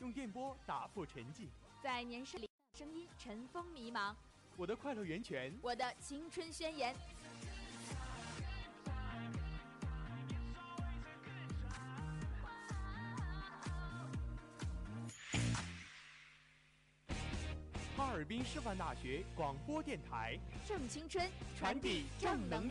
用电波打破沉寂。在年少里，声音尘封迷茫。我的快乐源泉，我的青春宣言。哈尔滨师范大学广播电台正青春，传递正能。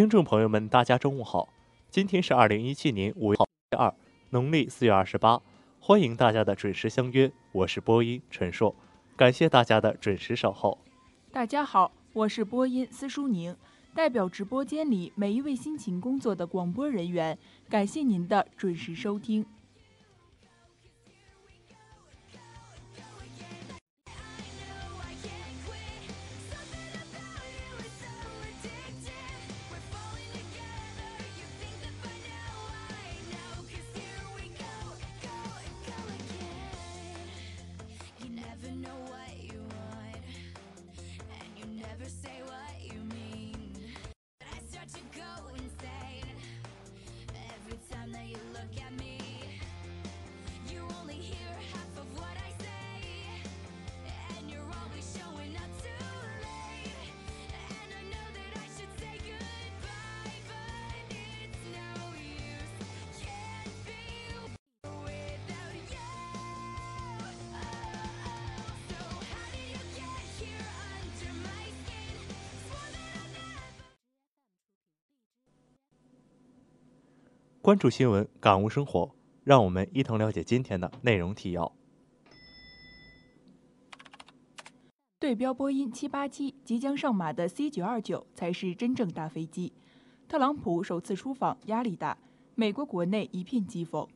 听众朋友们，大家中午好！今天是二零一七年五月二，农历四月二十八，欢迎大家的准时相约，我是播音陈硕，感谢大家的准时守候。大家好，我是播音司淑宁，代表直播间里每一位辛勤工作的广播人员，感谢您的准时收听。关注新闻，感悟生活，让我们一同了解今天的内容提要。对标波音七八七即将上马的 C 九二九才是真正大飞机。特朗普首次出访压力大，美国国内一片讥讽。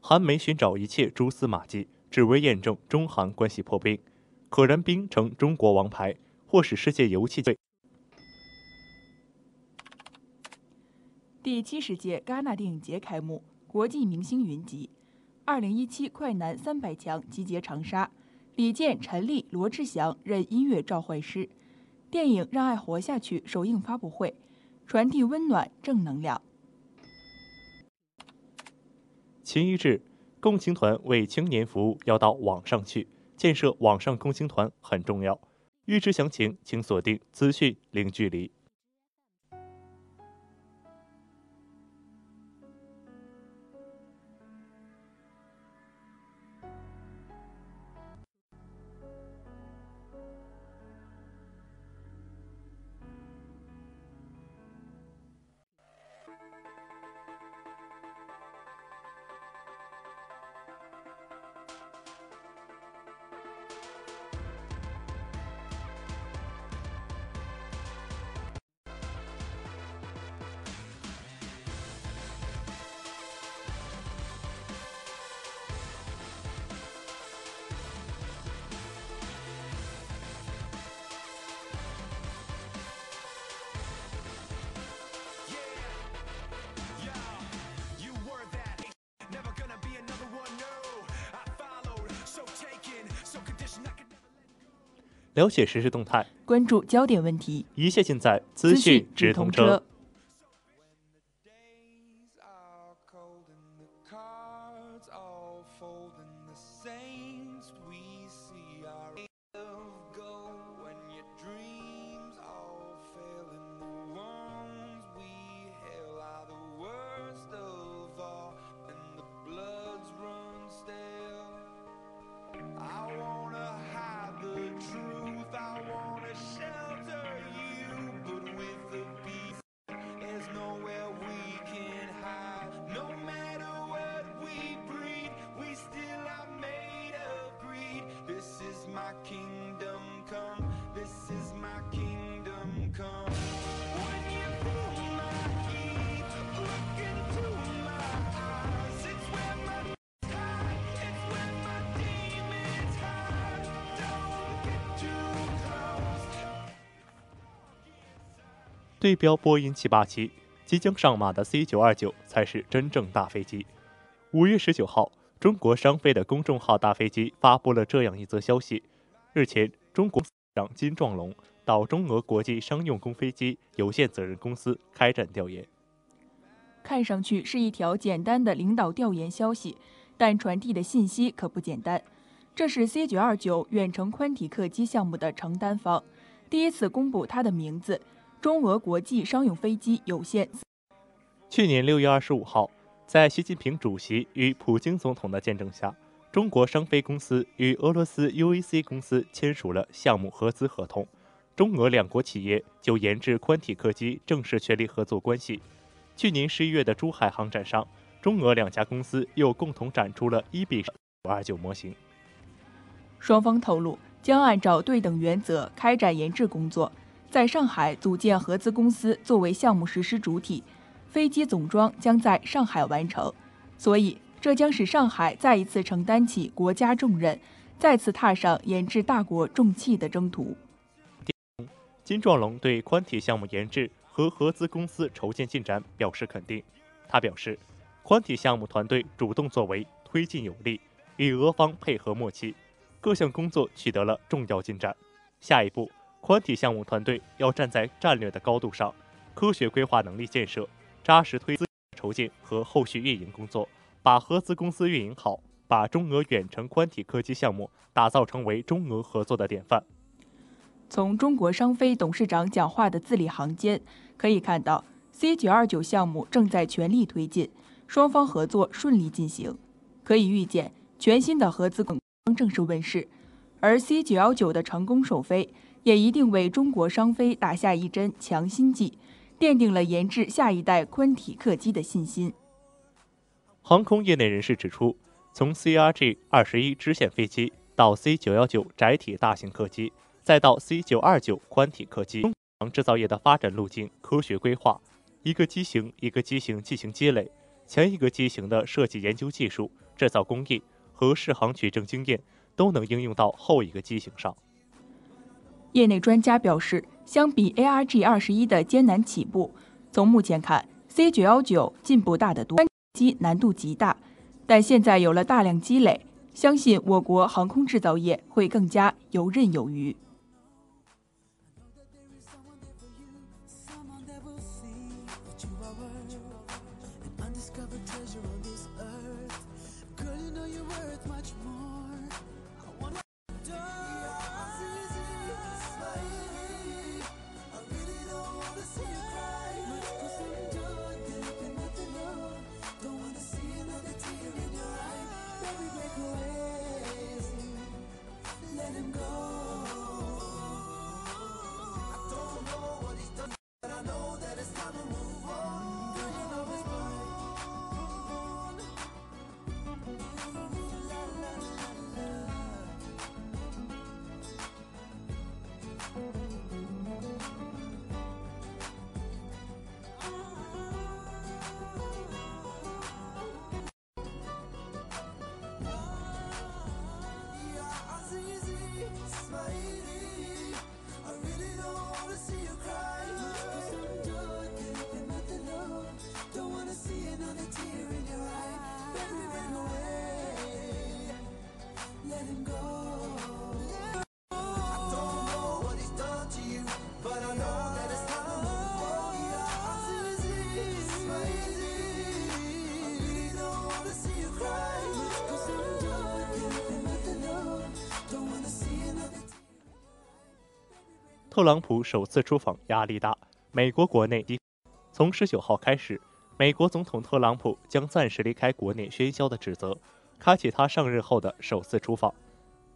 韩媒寻找一切蛛丝马迹，只为验证中韩关系破冰，可燃冰成中国王牌，或使世界油气队。第七十届戛纳电影节开幕，国际明星云集。二零一七快男三百强集结长沙，李健、陈粒、罗志祥任音乐召唤师。电影《让爱活下去》首映发布会，传递温暖正能量。秦一智，共青团为青年服务要到网上去，建设网上共青团很重要。预知详情，请锁定资讯零距离。了解实时动态，关注焦点问题，一切尽在资讯直通车。对标波音787，即将上马的 C 九二九才是真正大飞机。五月十九号，中国商飞的公众号“大飞机”发布了这样一则消息：日前，中国长金壮龙到中俄国际商用公飞机有限责任公司开展调研。看上去是一条简单的领导调研消息，但传递的信息可不简单。这是 C 九二九远程宽体客机项目的承担方，第一次公布它的名字——中俄国际商用飞机有限。去年六月二十五号，在习近平主席与普京总统的见证下，中国商飞公司与俄罗斯 UAC 公司签署了项目合资合同，中俄两国企业就研制宽体客机正式确立合作关系。去年十一月的珠海航展上，中俄两家公司又共同展出了一比二九模型。双方透露将按照对等原则开展研制工作，在上海组建合资公司作为项目实施主体，飞机总装将在上海完成，所以这将使上海再一次承担起国家重任，再次踏上研制大国重器的征途。金壮龙对宽体项目研制和合资公司筹建进展表示肯定。他表示，宽体项目团队主动作为，推进有力，与俄方配合默契，各项工作取得了重要进展。下一步，宽体项目团队要站在战略的高度上，科学规划能力建设，扎实推资筹建和后续运营工作，把合资公司运营好，把中俄远程宽体客机项目打造成为中俄合作的典范。从中国商飞董事长讲话的字里行间可以看到，C 九二九项目正在全力推进，双方合作顺利进行。可以预见，全新的合资将正式问世，而 C 九幺九的成功首飞，也一定为中国商飞打下一针强心剂，奠定了研制下一代宽体客机的信心。航空业内人士指出，从 CRJ 二十一支线飞机到 C 九幺九窄体大型客机，再到 C 九二九宽体客机，中航制造业的发展路径科学规划，一个机型一个机型进行积累，前一个机型的设计研究技术、制造工艺和试航取证经验都能应用到后一个机型上。业内专家表示，相比 ARG 二十一的艰难起步，从目前看，C 九幺九进步大得多，机难度极大，但现在有了大量积累，相信我国航空制造业会更加游刃有余。特朗普首次出访压力大，美国国内从十九号开始，美国总统特朗普将暂时离开国内喧嚣的指责，开启他上任后的首次出访。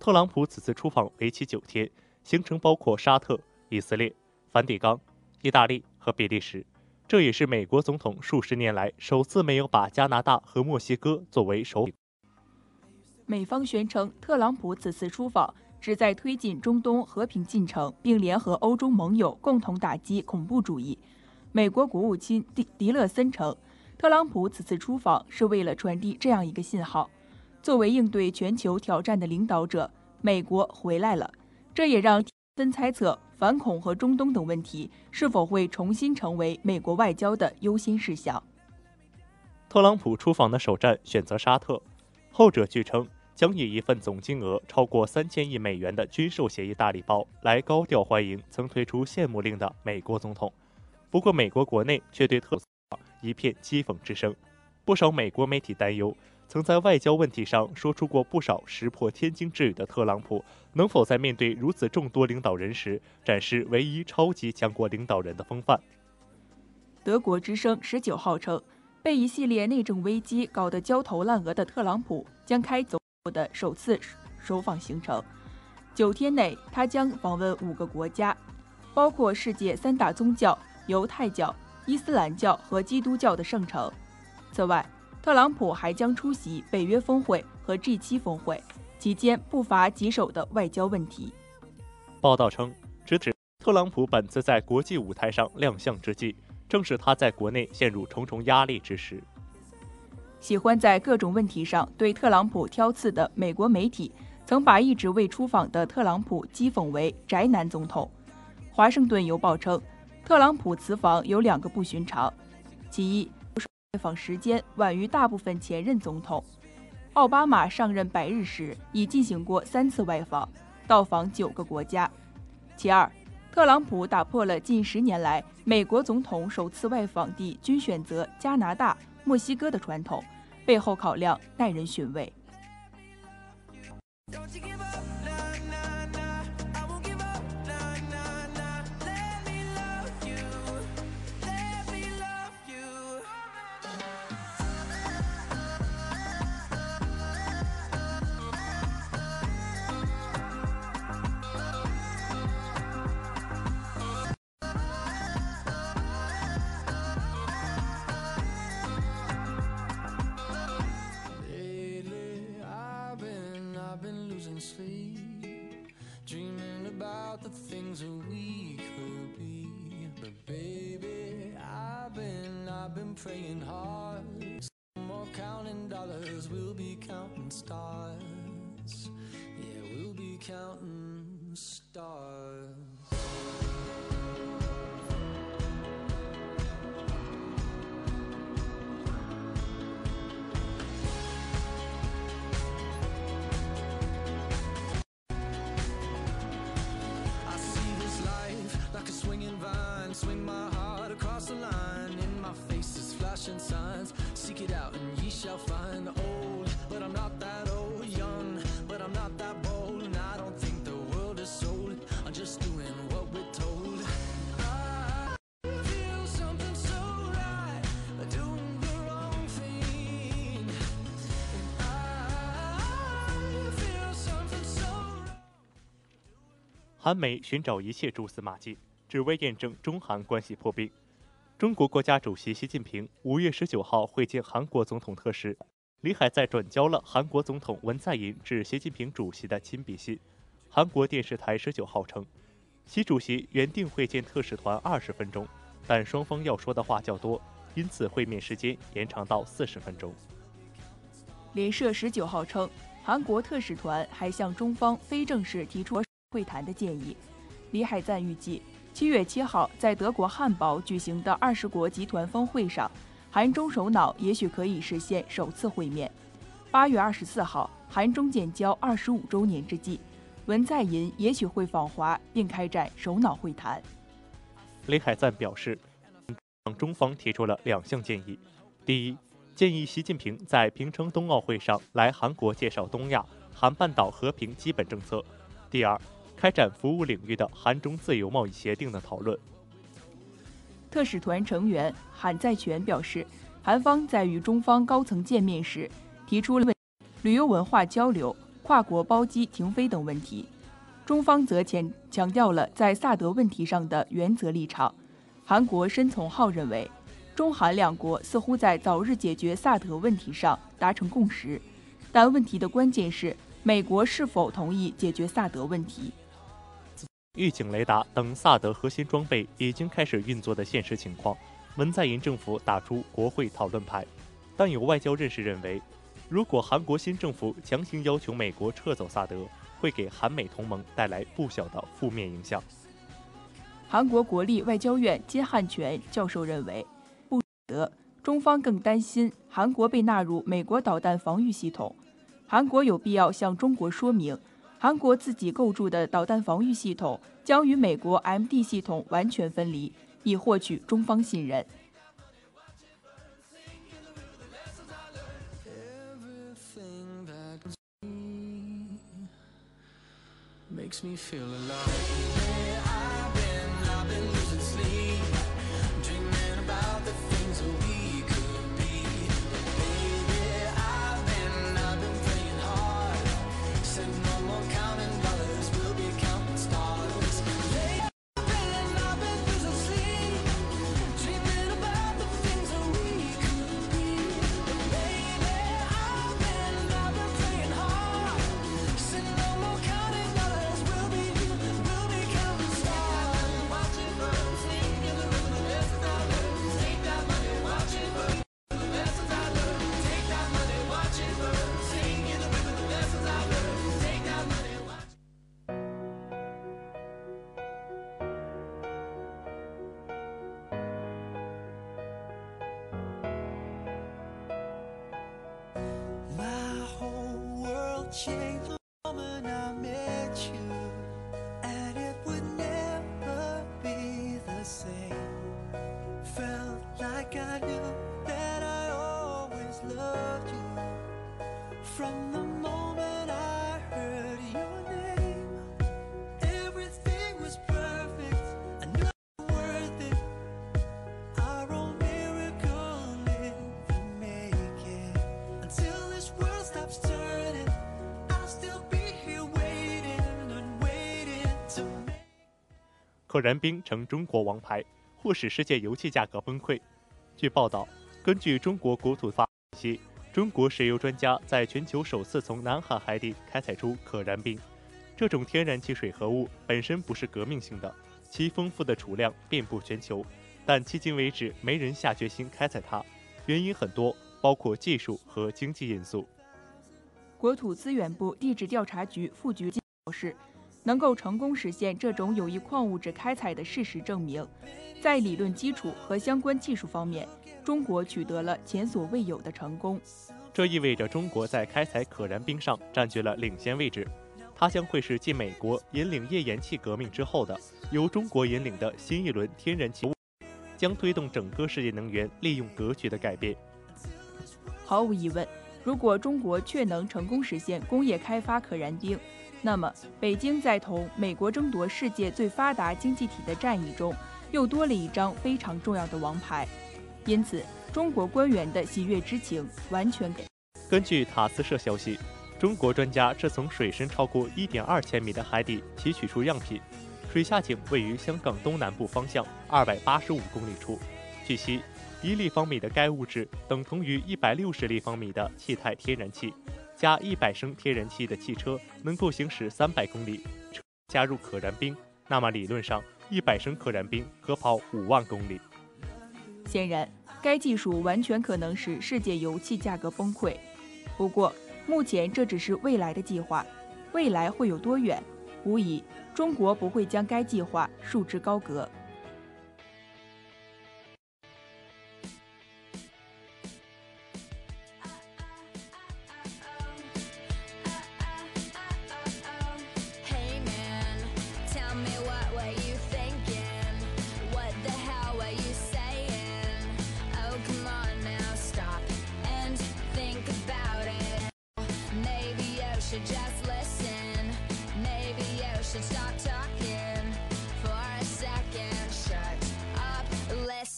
特朗普此次出访为期九天，行程包括沙特、以色列、梵蒂冈、意大利和比利时。这也是美国总统数十年来首次没有把加拿大和墨西哥作为首。美方宣称，特朗普此次出访旨在推进中东和平进程，并联合欧洲盟友共同打击恐怖主义。美国国务卿迪迪勒森称，特朗普此次出访是为了传递这样一个信号：作为应对全球挑战的领导者，美国回来了。这也让森猜测，反恐和中东等问题是否会重新成为美国外交的优先事项。特朗普出访的首站选择沙特，后者据称将以一份总金额超过三千亿美元的军售协议大礼包来高调欢迎曾推出限牧令的美国总统。不过，美国国内却对特朗普一片讥讽之声，不少美国媒体担忧。曾在外交问题上说出过不少石破天惊之语的特朗普，能否在面对如此众多领导人时，展示唯一超级强国领导人的风范？德国之声十九号称，被一系列内政危机搞得焦头烂额的特朗普将开走的首次首访行程。九天内，他将访问五个国家，包括世界三大宗教——犹太教、伊斯兰教和基督教的圣城。此外，特朗普还将出席北约峰会和 G7 峰会，期间不乏棘手的外交问题。报道称，直指特朗普本次在国际舞台上亮相之际，正是他在国内陷入重重压力之时。喜欢在各种问题上对特朗普挑刺的美国媒体，曾把一直未出访的特朗普讥讽为“宅男总统”。华盛顿邮报称，特朗普此访有两个不寻常，其一。外访时间晚于大部分前任总统。奥巴马上任百日时已进行过三次外访，到访九个国家。其二，特朗普打破了近十年来美国总统首次外访地均选择加拿大、墨西哥的传统，背后考量耐人寻味。Signs. Seek it out and ye shall find. Old, but I'm not that old. Young, but I'm not that bold. And I don't think the world is sold. I'm just doing what we're told. I feel something so right. Doing the wrong thing. And I feel something so right. 韩美寻找一切蛛丝马迹，只为验证中韩关系破冰。中国国家主席习近平五月十九号会见韩国总统特使，李海在转交了韩国总统文在寅致习近平主席的亲笔信。韩国电视台十九号称，习主席原定会见特使团二十分钟，但双方要说的话较多，因此会面时间延长到四十分钟。联社十九号称，韩国特使团还向中方非正式提出会谈的建议。李海赞预计，七月七号在德国汉堡举行的二十国集团峰会上，韩中首脑也许可以实现首次会面。八月二十四号，韩中建交二十五周年之际，文在寅也许会访华并开展首脑会谈。李海赞表示，中方提出了两项建议：第一，建议习近平在平昌冬奥会上来韩国介绍东亚、韩半岛和平基本政策；第二，开展服务领域的韩中自由贸易协定的讨论。特使团成员韩在全表示，韩方在与中方高层见面时，提出了旅游文化交流、跨国包机停飞等问题。中方则强强调了在萨德问题上的原则立场。韩国申从浩认为，中韩两国似乎在早日解决萨德问题上达成共识，但问题的关键是美国是否同意解决萨德问题。预警雷达等萨德核心装备已经开始运作的现实情况，文在寅政府打出国会讨论牌，但有外交人士认为，如果韩国新政府强行要求美国撤走萨德，会给韩美同盟带来不小的负面影响。韩国国立外交院金汉全教授认为，不得中方更担心韩国被纳入美国导弹防御系统，韩国有必要向中国说明，韩国自己构筑的导弹防御系统将与美国 md 系统完全分离以获取中方信任。like I knew that I always loved you from the moment I heard your name. Everything was perfect, I knew I was worth it. Our own miracle in the making. Until this world stops turning, I'll still be here waiting and waiting to make. 可燃冰成中国王牌，或使世界油气价格崩溃。 据报道，根据中国国土发信息，中国石油专家在全球首次从南海海底开采出可燃冰。这种天然气水合物本身不是革命性的，其丰富的储量遍布全球，但迄今为止没人下决心开采它，原因很多，包括技术和经济因素。国土资源部地质调查局副局长表示，能够成功实现这种有益矿物质开采的事实证明，在理论基础和相关技术方面，中国取得了前所未有的成功。这意味着中国在开采可燃冰上占据了领先位置，它将会是继美国引领页岩气革命之后的由中国引领的新一轮天然气，将推动整个世界能源利用格局的改变。毫无疑问，如果中国确能成功实现工业开发可燃冰，那么北京在同美国争夺世界最发达经济体的战役中，又多了一张非常重要的王牌。因此，中国官员的喜悦之情完全给。根据塔斯社消息，中国专家是从水深超过1.2千米的海底提取出样品，水下井位于香港东南部方向285公里处。据悉，一立方米的该物质等同于160立方米的气态天然气，加100升天然气的汽车能够行驶300公里。加入可燃冰，那么理论上100升可燃冰可跑5万公里。显然，该技术完全可能使世界油气价格崩溃。不过，目前这只是未来的计划，未来会有多远？无疑，中国不会将该计划束之高阁。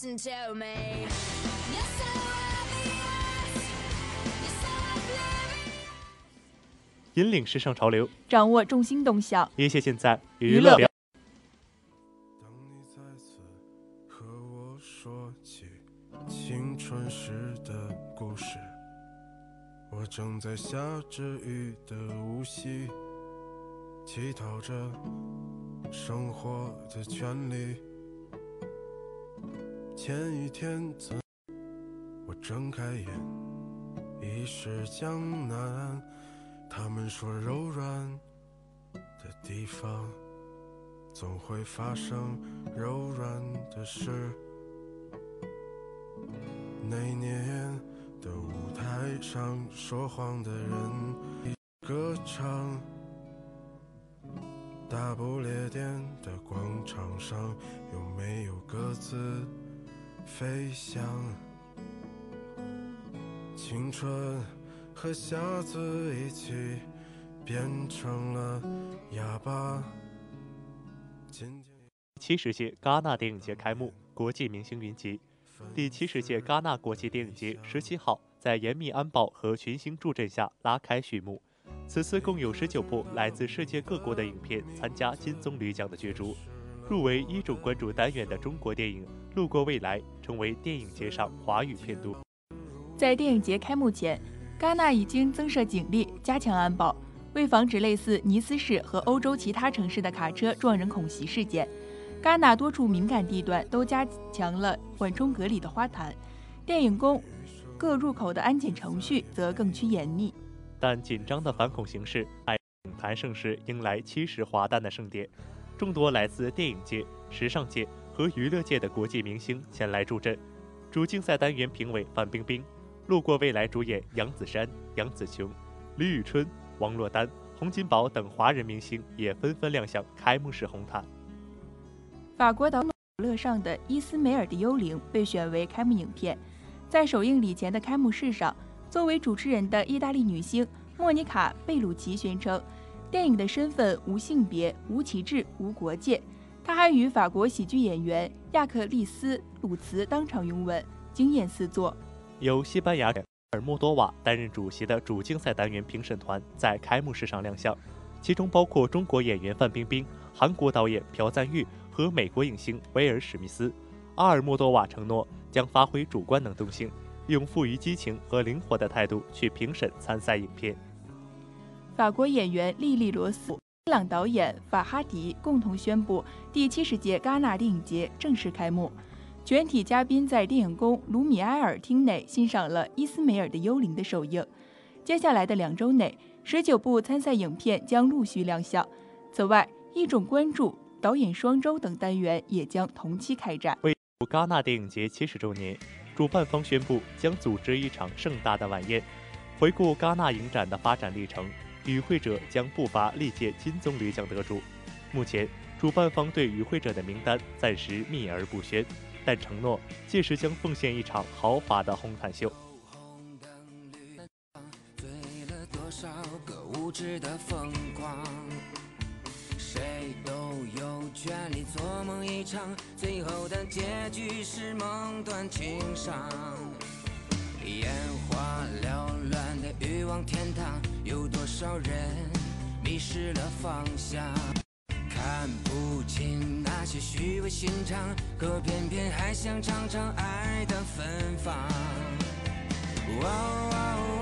Listen to me. You're so obvious. You're so oblivious. 引领时尚潮流，掌握众星动向。一切尽在娱乐娱乐表。当你再次和我说起青春时的故事，我正在下着雨的无锡，乞讨着生活的权利。前一天怎，我睁开眼，已是江南。他们说柔软的地方。总会发生柔软的事。那年的舞台上，说谎的人歌唱。大不列颠的广场上，有没有鸽子飞翔？青春和瞎子一起变成了哑巴。今天。七十届戛纳电影节开幕，国际明星云集。第七十届戛纳国际电影节十七号在严密安保和群星助阵下拉开序幕。此次共有十九部来自世界各国的影片参加金棕榈奖的角逐。入围一种关注单元的中国电影《路过未来》成为电影节上华语片都。在电影节开幕前，戛纳已经增设警力，加强安保，为防止类似尼斯市和欧洲其他城市的卡车撞人恐袭事件，戛纳多处敏感地段都加强了缓冲隔离的花坛，电影宫各入口的安检程序则更趋严密。但紧张的反恐形势，影坛盛世迎来七十华诞的盛典，众多来自电影界、时尚界和娱乐界的国际明星前来助阵。主竞赛单元评委范冰冰，路过未来主演杨子姗、杨紫琼、李宇春、王珞丹、洪金宝等华人明星也纷纷亮相开幕式红毯。法国导演乐上的《伊斯梅尔的幽灵》被选为开幕影片。在首映礼前的开幕式上，作为主持人的意大利女星莫妮卡·贝鲁奇宣称，电影的身份无性别、无旗帜、无国界。她还与法国喜剧演员亚克利斯·鲁茨当场拥吻，惊艳四座。由西班牙尔莫多瓦担任主席的主竞赛单元评审团在开幕式上亮相，其中包括中国演员范冰冰、韩国导演朴赞玉和美国影星威尔·史密斯。阿尔莫多瓦承诺将发挥主观能动性，用富于激情和灵活的态度去评审参赛影片。法国演员莉莉·罗斯、伊朗导演法哈迪共同宣布，第七十届戛纳电影节正式开幕。全体嘉宾在电影宫卢米埃尔厅内欣赏了《伊斯梅尔的幽灵》的首映。接下来的两周内，十九部参赛影片将陆续亮相。此外，一种关注、导演双周等单元也将同期开展。为戛纳电影节七十周年，主办方宣布将组织一场盛大的晚宴，回顾戛纳影展的发展历程。与会者将不乏历届金棕榈奖得主。目前，主办方对与会者的名单暂时秘而不宣，但承诺届时将奉献一场豪华的红毯秀。醉了多少个无知的疯狂？谁都有权利做梦一场，最后的结局是梦断情伤。烟花缭乱欲望天堂，有多少人迷失了方向？看不清那些虚伪心肠，可偏偏还想尝尝爱的芬芳。哦哦哦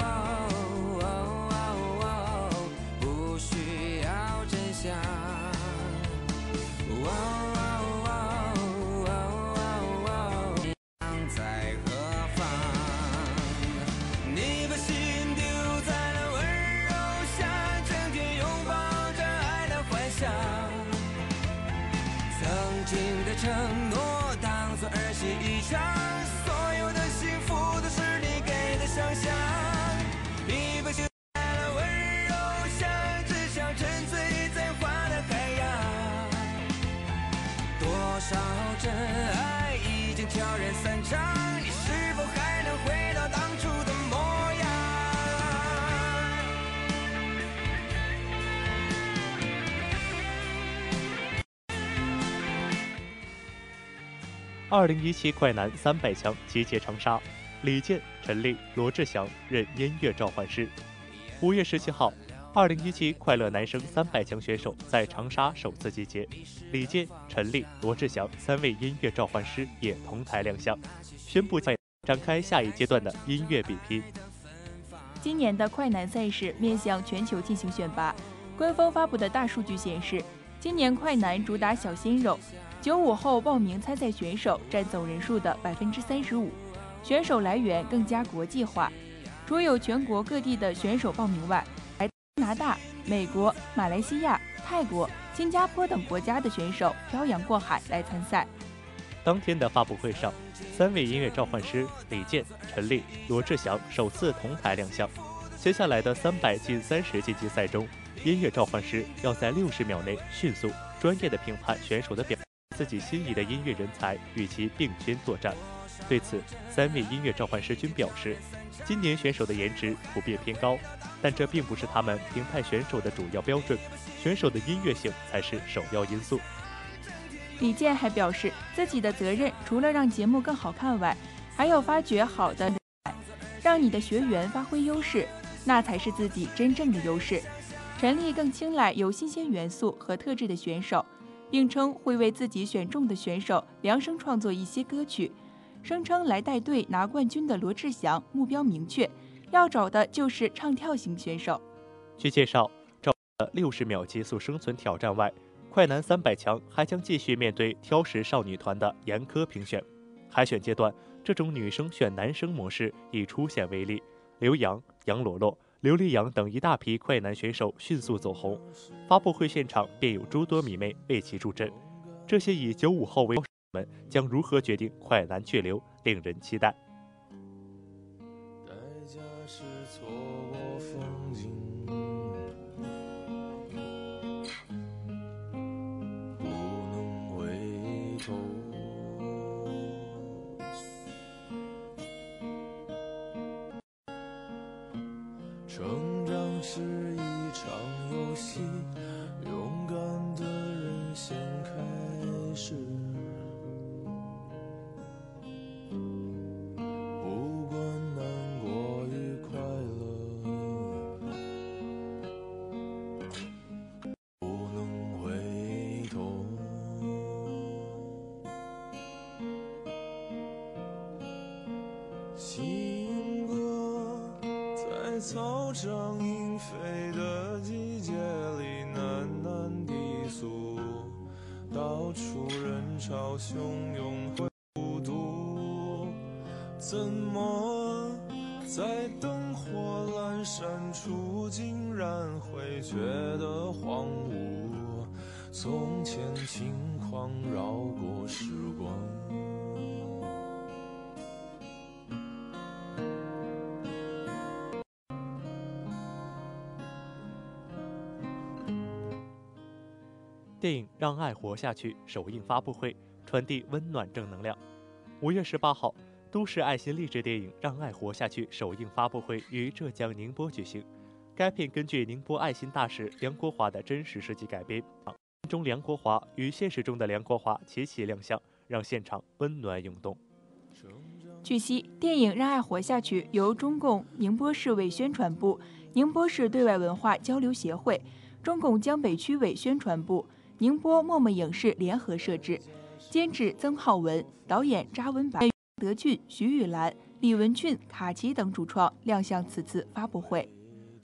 二零一七快男三百强集结长沙，李健、陈粒、罗志祥任音乐召唤师。五月十七号，二零一七快乐男声三百强选手在长沙首次集结，李健、陈粒、罗志祥三位音乐召唤师也同台亮相，宣布在展开下一阶段的音乐比拼。今年的快男赛事面向全球进行选拔，官方发布的大数据显示，今年快男主打小鲜肉，九五后报名参赛选手占总人数的百分之三十五，选手来源更加国际化，除有全国各地的选手报名外，来加拿大、美国、马来西亚、泰国、新加坡等国家的选手漂洋过海来参赛。当天的发布会上，三位音乐召唤师李健、陈粒、罗志祥首次同台亮相。接下来的三百进三十晋级赛中，音乐召唤师要在六十秒内迅速、专业的评判选手的表，自己心仪的音乐人才与其并肩作战。对此，三位音乐召唤师均表示，今年选手的颜值普遍偏高，但这并不是他们评判选手的主要标准，选手的音乐性才是首要因素。李健还表示，自己的责任除了让节目更好看外，还要发掘好的，让你的学员发挥优势，那才是自己真正的优势。陈粒更青睐有新鲜元素和特质的选手，并称会为自己选中的选手量身创作一些歌曲，声称来带队拿冠军的罗志祥目标明确，要找的就是唱跳型选手。据介绍，照了六十秒极速生存挑战外，快男三百强还将继续面对挑食少女团的严苛评选。海选阶段，这种女生选男生模式以初显威力，刘洋、杨罗罗、刘力扬等一大批快男选手迅速走红。发布会现场便有诸多迷妹为其助阵。这些以九五后为们将如何决定快男去留，令人期待。是错过风景，不能回头。在操场莺飞的季节里喃喃低诉，到处人潮汹涌会孤独，怎么在灯火阑珊处竟然会觉得荒芜？从前轻狂绕过时光。电影《让爱活下去》首映发布会传递温暖正能量。五月十八号，都市爱心励志电影《让爱活下去》首映发布会于浙江宁波举行。该片根据宁波爱心大使梁国华的真实事迹改编，中梁国华与现实中的梁国华齐齐亮相，让现场温暖涌动。据悉，电影《让爱活下去》由中共宁波市委宣传部、宁波市对外文化交流协会、中共江北区委宣传部、宁波默默影视联合摄制，监制曾浩文，导演扎文白、德俊、徐玉兰、李文俊、卡奇等主创亮相此次发布会。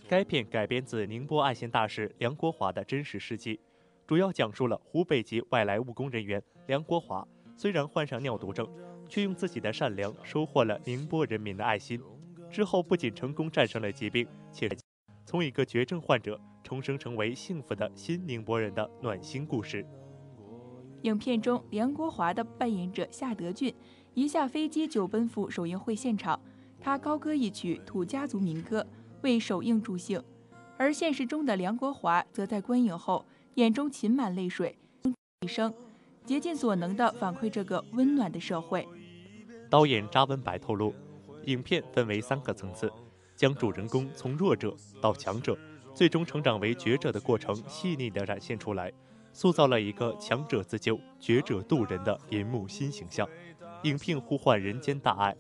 该片改编自宁波爱心大使梁国华的真实事迹，主要讲述了湖北籍外来务工人员梁国华虽然患上尿毒症，却用自己的善良收获了宁波人民的爱心。之后不仅成功战胜了疾病，且从一个绝症患者重生成为幸福的新宁波人的暖心故事。影片中，梁国华的扮演者夏德俊一下飞机就奔赴首映会现场，他高歌一曲土家族民歌，为首映助兴。而现实中的梁国华则在观影后眼中噙满泪水，一生竭尽所能地反馈这个温暖的社会。导演扎文白透露，影片分为三个层次，将主人公从弱者到强者，最终成长为觉者的过程细腻地展现出来，塑造了一个强者自救、觉者渡人的银幕新形象。影片呼唤人间大爱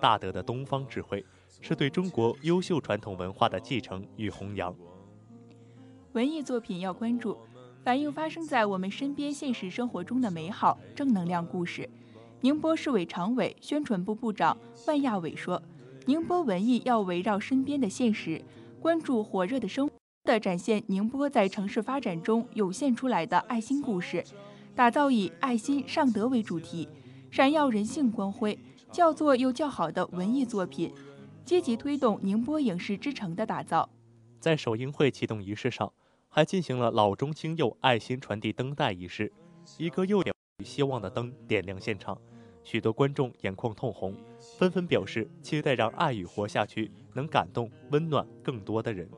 大德的东方智慧，是对中国优秀传统文化的继承与弘扬。文艺作品要关注，反映发生在我们身边现实生活中的美好正能量故事。宁波市委常委、宣传部部长万亚伟说：“宁波文艺要围绕身边的现实，关注火热的生活的展现宁波在城市发展中涌现出来的爱心故事，打造以爱心尚德为主题，闪耀人性光辉、叫做又较好的文艺作品，积极推动宁波影视之城的打造。”在首映会启动仪式上，还进行了老中青幼爱心传递灯带仪式，一个又点希望的灯点亮现场，许多观众眼眶通红，纷纷表示期待让爱与活下去，能感动温暖更多的人。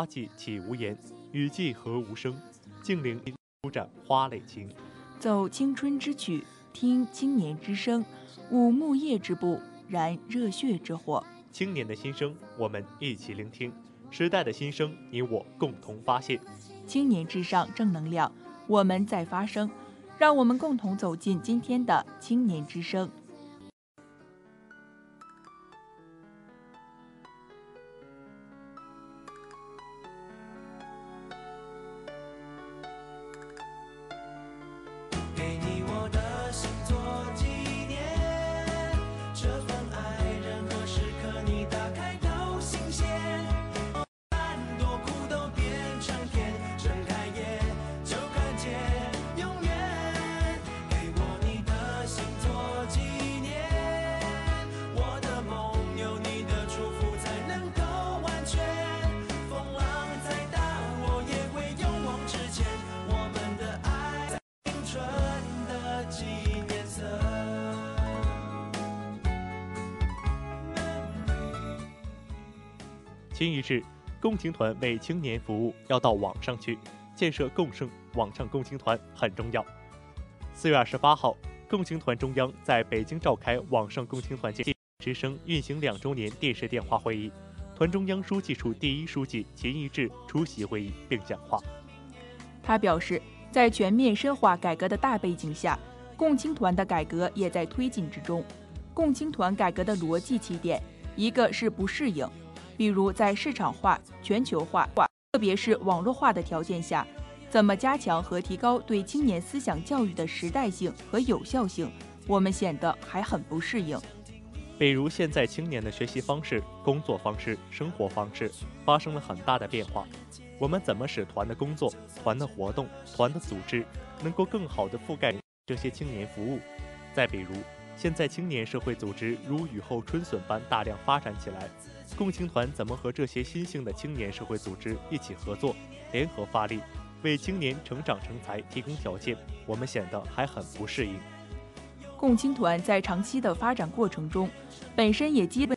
花季岂无言，雨季何无声。静聆舒展花蕾情，奏青春之曲，听青年之声，舞木叶之步，燃热血之火。青年的心声，我们一起聆听；时代的心声，你我共同发现。青年至上，正能量，我们在发声。让我们共同走进今天的青年之声。共青团为青年服务要到网上去，建设共盛网上共青团很重要。四月二十八号，共青团中央在北京召开网上共青团建之声运行两周年电视电话会议，团中央书记处第一书记秦一志出席会议并讲话。他表示，在全面深化改革的大背景下，共青团的改革也在推进之中。共青团改革的逻辑起点，一个是不适应，比如在市场化、全球化，特别是网络化的条件下，怎么加强和提高对青年思想教育的时代性和有效性，我们显得还很不适应。比如现在青年的学习方式、工作方式、生活方式发生了很大的变化，我们怎么使团的工作、团的活动、团的组织能够更好地覆盖这些青年服务？再比如，现在青年社会组织如雨后春笋般大量发展起来，共青团怎么和这些新兴的青年社会组织一起合作，联合发力，为青年成长成才提供条件？我们显得还很不适应。共青团在长期的发展过程中，本身也基本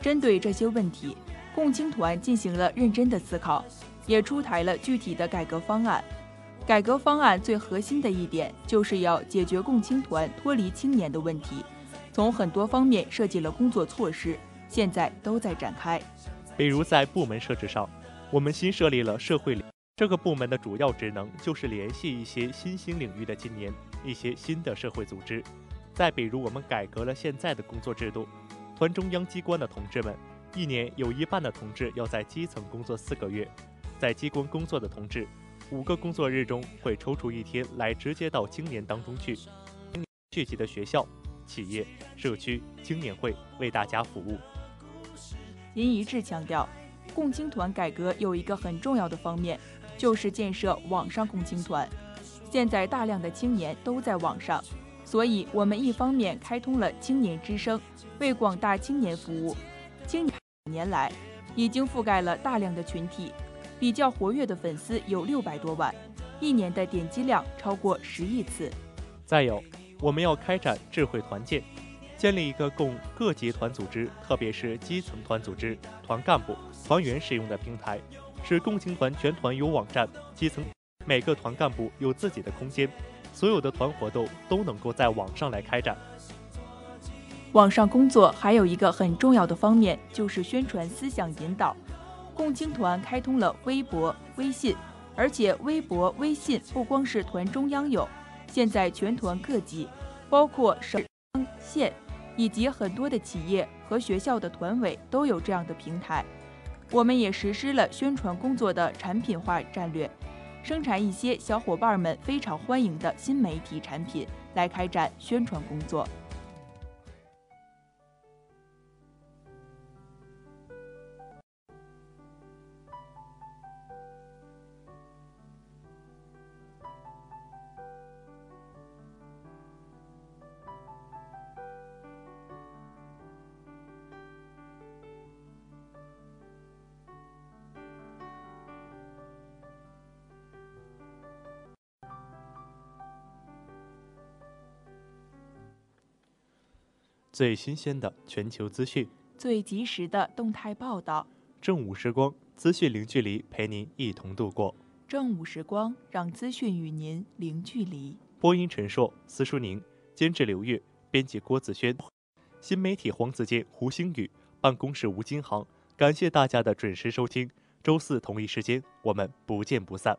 针对这些问题，共青团进行了认真的思考，也出台了具体的改革方案。改革方案最核心的一点，就是要解决共青团脱离青年的问题，从很多方面设计了工作措施，现在都在展开。比如在部门设置上，我们新设立了社会领这个部门的主要职能就是联系一些新兴领域的青年，一些新的社会组织。再比如，我们改革了现在的工作制度，团中央机关的同志们，一年有一半的同志要在基层工作四个月，在机关工作的同志，五个工作日中会抽出一天来直接到青年当中去，聚集的学校、企业、社区、青年会为大家服务。林一致强调，共青团改革有一个很重要的方面，就是建设网上共青团。现在大量的青年都在网上，所以我们一方面开通了青年之声，为广大青年服务。青年来已经覆盖了大量的群体，比较活跃的粉丝有六百多万，一年的点击量超过十亿次。再有，我们要开展智慧团建，建立一个供各级团组织，特别是基层团组织、团干部、团员使用的平台，使共青团全团有网站，基层每个团干部有自己的空间，所有的团活动都能够在网上来开展。网上工作还有一个很重要的方面，就是宣传思想引导。共青团开通了微博、微信，而且微博、微信不光是团中央有，现在全团各级，包括省、县以及很多的企业和学校的团委都有这样的平台。我们也实施了宣传工作的产品化战略，生产一些小伙伴们非常欢迎的新媒体产品来开展宣传工作。最新鲜的全球资讯，最及时的动态报道，正午时光，资讯零距离，陪您一同度过。正午时光，让资讯与您零距离。播音陈硕、司书宁，监制刘月，编辑郭子轩，新媒体黄子健、胡星宇，办公室吴金航。感谢大家的准时收听，周四同一时间，我们不见不散。